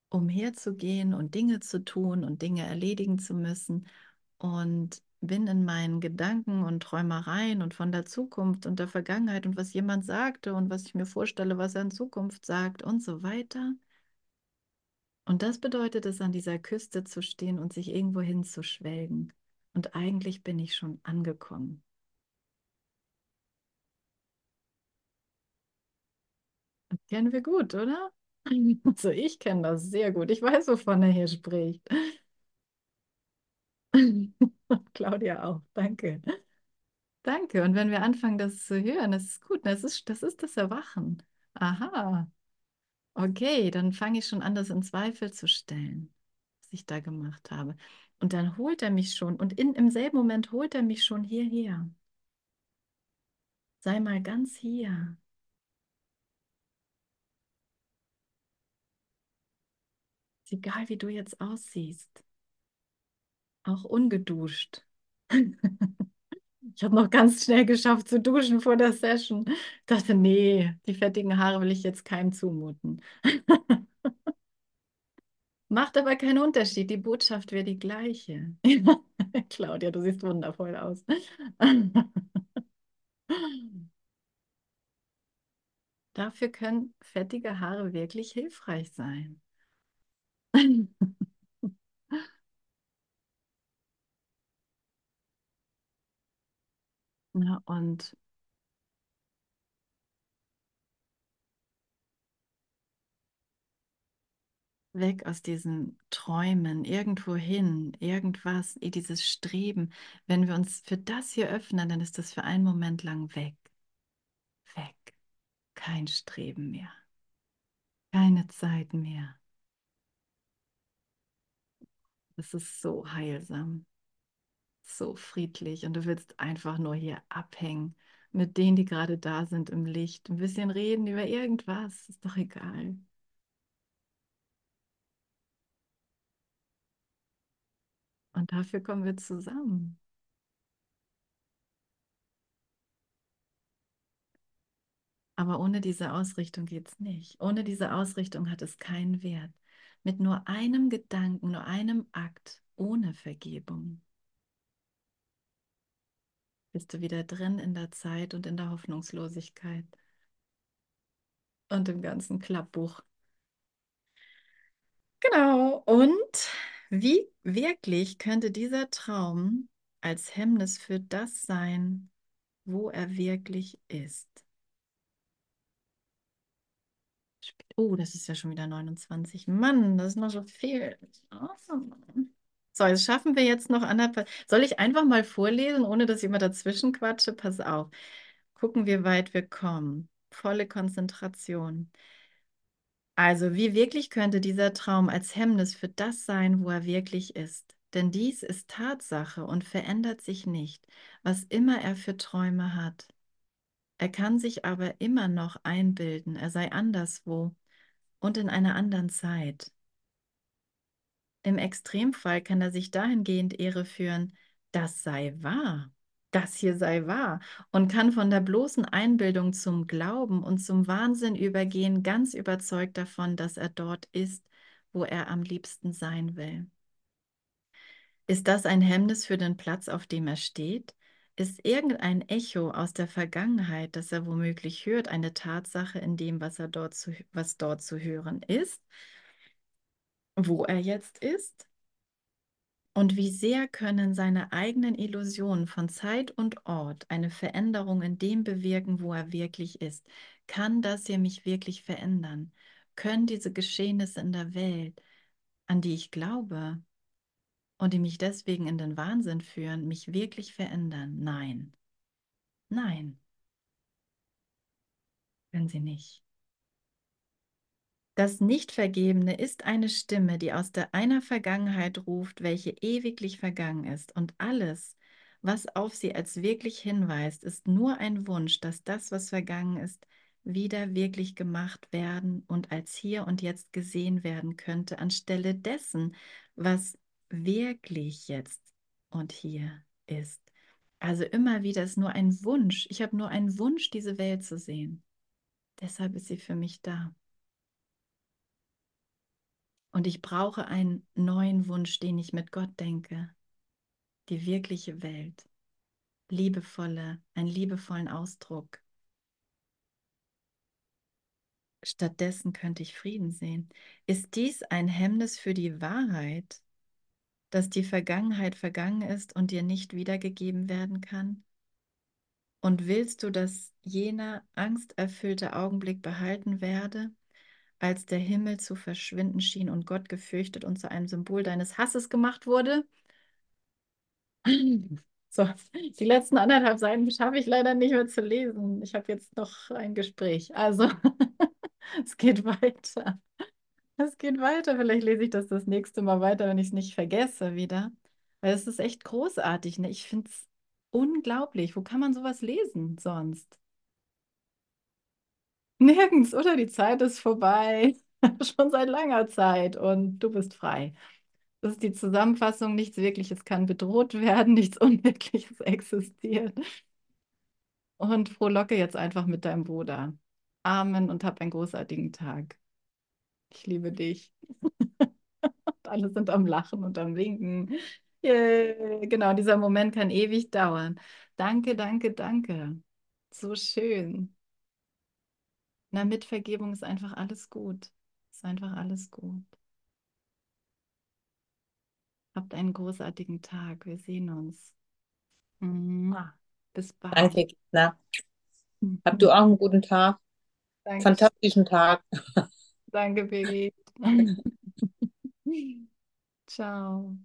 umherzugehen und Dinge zu tun und Dinge erledigen zu müssen und bin in meinen Gedanken und Träumereien und von der Zukunft und der Vergangenheit und was jemand sagte und was ich mir vorstelle, was er in Zukunft sagt und so weiter. Und das bedeutet es, an dieser Küste zu stehen und sich irgendwo hinzuschwelgen. Und eigentlich bin ich schon angekommen. Das kennen wir gut, oder? [LAUGHS] Also ich kenne das sehr gut. Ich weiß, wovon er hier spricht. [LAUGHS] Claudia auch, danke. Danke. Und wenn wir anfangen, das zu hören, das ist gut. Das ist das, ist das Erwachen. Aha. Okay, dann fange ich schon an, das in Zweifel zu stellen, was ich da gemacht habe. Und dann holt er mich schon. Und in, im selben Moment holt er mich schon hierher. Sei mal ganz hier. Ist egal, wie du jetzt aussiehst. Auch ungeduscht. Ich habe noch ganz schnell geschafft zu duschen vor der Session. Ich dachte, nee, die fettigen Haare will ich jetzt keinem zumuten. [LAUGHS] Macht aber keinen Unterschied. Die Botschaft wäre die gleiche. [LAUGHS] Claudia, du siehst wundervoll aus. [LAUGHS] Dafür können fettige Haare wirklich hilfreich sein. Ja, und weg aus diesen Träumen, irgendwo hin, irgendwas, dieses Streben. Wenn wir uns für das hier öffnen, dann ist das für einen Moment lang weg. Weg. Kein Streben mehr. Keine Zeit mehr. Das ist so heilsam, so friedlich und du willst einfach nur hier abhängen mit denen, die gerade da sind im Licht, ein bisschen reden über irgendwas, ist doch egal. Und dafür kommen wir zusammen. Aber ohne diese Ausrichtung geht es nicht. Ohne diese Ausrichtung hat es keinen Wert. Mit nur einem Gedanken, nur einem Akt, ohne Vergebung, bist du wieder drin in der Zeit und in der Hoffnungslosigkeit und im ganzen Klappbuch Und wie wirklich könnte dieser Traum als Hemmnis für das sein, wo er wirklich ist? Oh, das ist ja schon wieder 29. Mann, das ist noch so viel. So, jetzt schaffen wir jetzt noch anderthalb. Soll ich einfach mal vorlesen, ohne dass ich immer dazwischen quatsche? Pass auf. Gucken, wie weit wir kommen. Volle Konzentration. Also, wie wirklich könnte dieser Traum als Hemmnis für das sein, wo er wirklich ist? Denn dies ist Tatsache und verändert sich nicht, was immer er für Träume hat. Er kann sich aber immer noch einbilden, er sei anderswo und in einer anderen Zeit. Im Extremfall kann er sich dahingehend Ehre führen, das sei wahr, das hier sei wahr und kann von der bloßen Einbildung zum Glauben und zum Wahnsinn übergehen, ganz überzeugt davon, dass er dort ist, wo er am liebsten sein will. Ist das ein Hemmnis für den Platz, auf dem er steht? Ist irgendein Echo aus der Vergangenheit, das er womöglich hört, eine Tatsache in dem, was, er dort zu, was dort zu hören ist, wo er jetzt ist? Und wie sehr können seine eigenen Illusionen von Zeit und Ort eine Veränderung in dem bewirken, wo er wirklich ist? Kann das hier mich wirklich verändern? Können diese Geschehnisse in der Welt, an die ich glaube, und die mich deswegen in den Wahnsinn führen, mich wirklich verändern? Nein. Nein. Wenn sie nicht. Das Nichtvergebene ist eine Stimme, die aus der einer Vergangenheit ruft, welche ewiglich vergangen ist. Und alles, was auf sie als wirklich hinweist, ist nur ein Wunsch, dass das, was vergangen ist, wieder wirklich gemacht werden und als hier und jetzt gesehen werden könnte, anstelle dessen, was wirklich jetzt und hier ist. Also immer wieder ist nur ein Wunsch. Ich habe nur einen Wunsch, diese Welt zu sehen. Deshalb ist sie für mich da. Und ich brauche einen neuen Wunsch, den ich mit Gott denke. Die wirkliche Welt. Liebevolle, einen liebevollen Ausdruck. Stattdessen könnte ich Frieden sehen. Ist dies ein Hemmnis für die Wahrheit? dass die Vergangenheit vergangen ist und dir nicht wiedergegeben werden kann? Und willst du, dass jener angsterfüllte Augenblick behalten werde, als der Himmel zu verschwinden schien und Gott gefürchtet und zu einem Symbol deines Hasses gemacht wurde? [CLEARS THROAT] So, die letzten anderthalb Seiten schaffe ich leider nicht mehr zu lesen. Ich habe jetzt noch ein Gespräch. Also, [LAUGHS] es geht weiter. Es geht weiter. Vielleicht lese ich das das nächste Mal weiter, wenn ich es nicht vergesse wieder. Weil es ist echt großartig. Ne? Ich finde es unglaublich. Wo kann man sowas lesen sonst? Nirgends, oder? Die Zeit ist vorbei. [LAUGHS] Schon seit langer Zeit und du bist frei. Das ist die Zusammenfassung. Nichts Wirkliches kann bedroht werden, [LAUGHS] nichts Unwirkliches existiert. Und frohlocke jetzt einfach mit deinem Bruder. Amen und hab einen großartigen Tag. Ich liebe dich. [LAUGHS] Alle sind am Lachen und am Winken. Yeah. Genau, dieser Moment kann ewig dauern. Danke, danke, danke. So schön. Na, mit Vergebung ist einfach alles gut. Ist einfach alles gut. Habt einen großartigen Tag. Wir sehen uns. Bis bald. Danke, Gina. Habt du [LAUGHS] auch einen guten Tag. Danke. Fantastischen Tag. Danke, Birgit. [LAUGHS] Ciao.